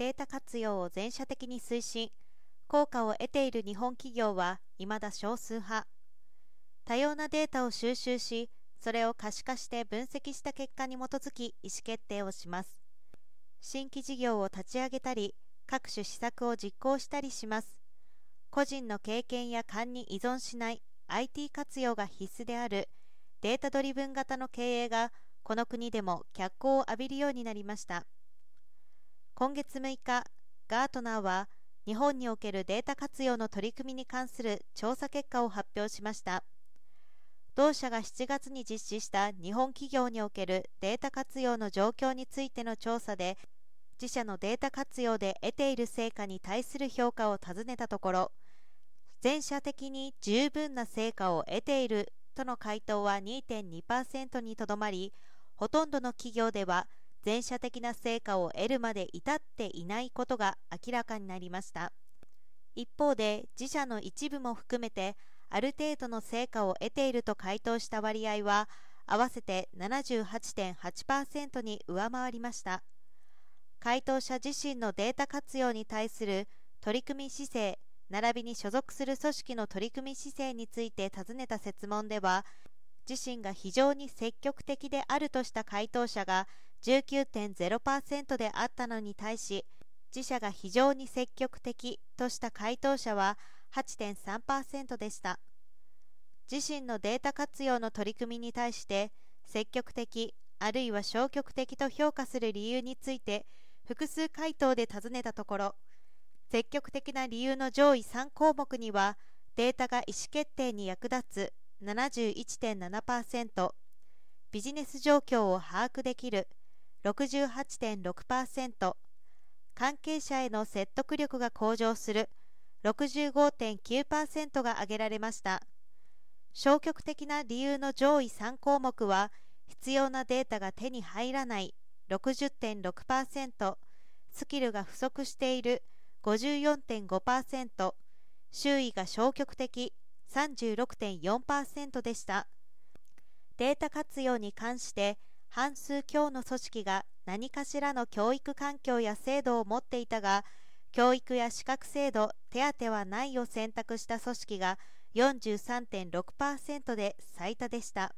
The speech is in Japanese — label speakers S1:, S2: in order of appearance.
S1: データ活用を全社的に推進、効果を得ている日本企業は未だ少数派。多様なデータを収集し、それを可視化して分析した結果に基づき意思決定をします。新規事業を立ち上げたり、各種施策を実行したりします。個人の経験や勘に依存しない IT 活用が必須であるデータドリブン型の経営がこの国でも脚光を浴びるようになりました。今月6日、ガートナーは日本におけるデータ活用の取り組みに関する調査結果を発表しました。同社が7月に実施した日本企業におけるデータ活用の状況についての調査で、自社のデータ活用で得ている成果に対する評価を尋ねたところ、全社的に十分な成果を得ているとの回答は2.2%にとどまり、ほとんどの企業では全社的な成果を得るまで至っていないことが明らかになりました。一方で自社の一部も含めてある程度の成果を得ていると回答した割合は合わせて78.8%に上回りました。回答者自身のデータ活用に対する取り組み姿勢並びに所属する組織の取り組み姿勢について尋ねた設問では自身が非常に積極的であるとした回答者が19.0%であったのに対し自社が非常に積極的とした回答者は8.3%でした。自身のデータ活用の取り組みに対して積極的あるいは消極的と評価する理由について複数回答で尋ねたところ積極的な理由の上位3項目にはデータが意思決定に役立つ71.7%ビジネス状況を把握できる68.6%関係者への説得力が向上する。65.9%が挙げられました。消極的な理由の上位3項目は必要なデータが手に入らない。60.6%スキルが不足している。54.5%周囲が消極的。36.4%でした。データ活用に関して半数強の組織が何かしらの教育環境や制度を持っていたが教育や資格制度手当はないを選択した組織が43.6%で最多でした。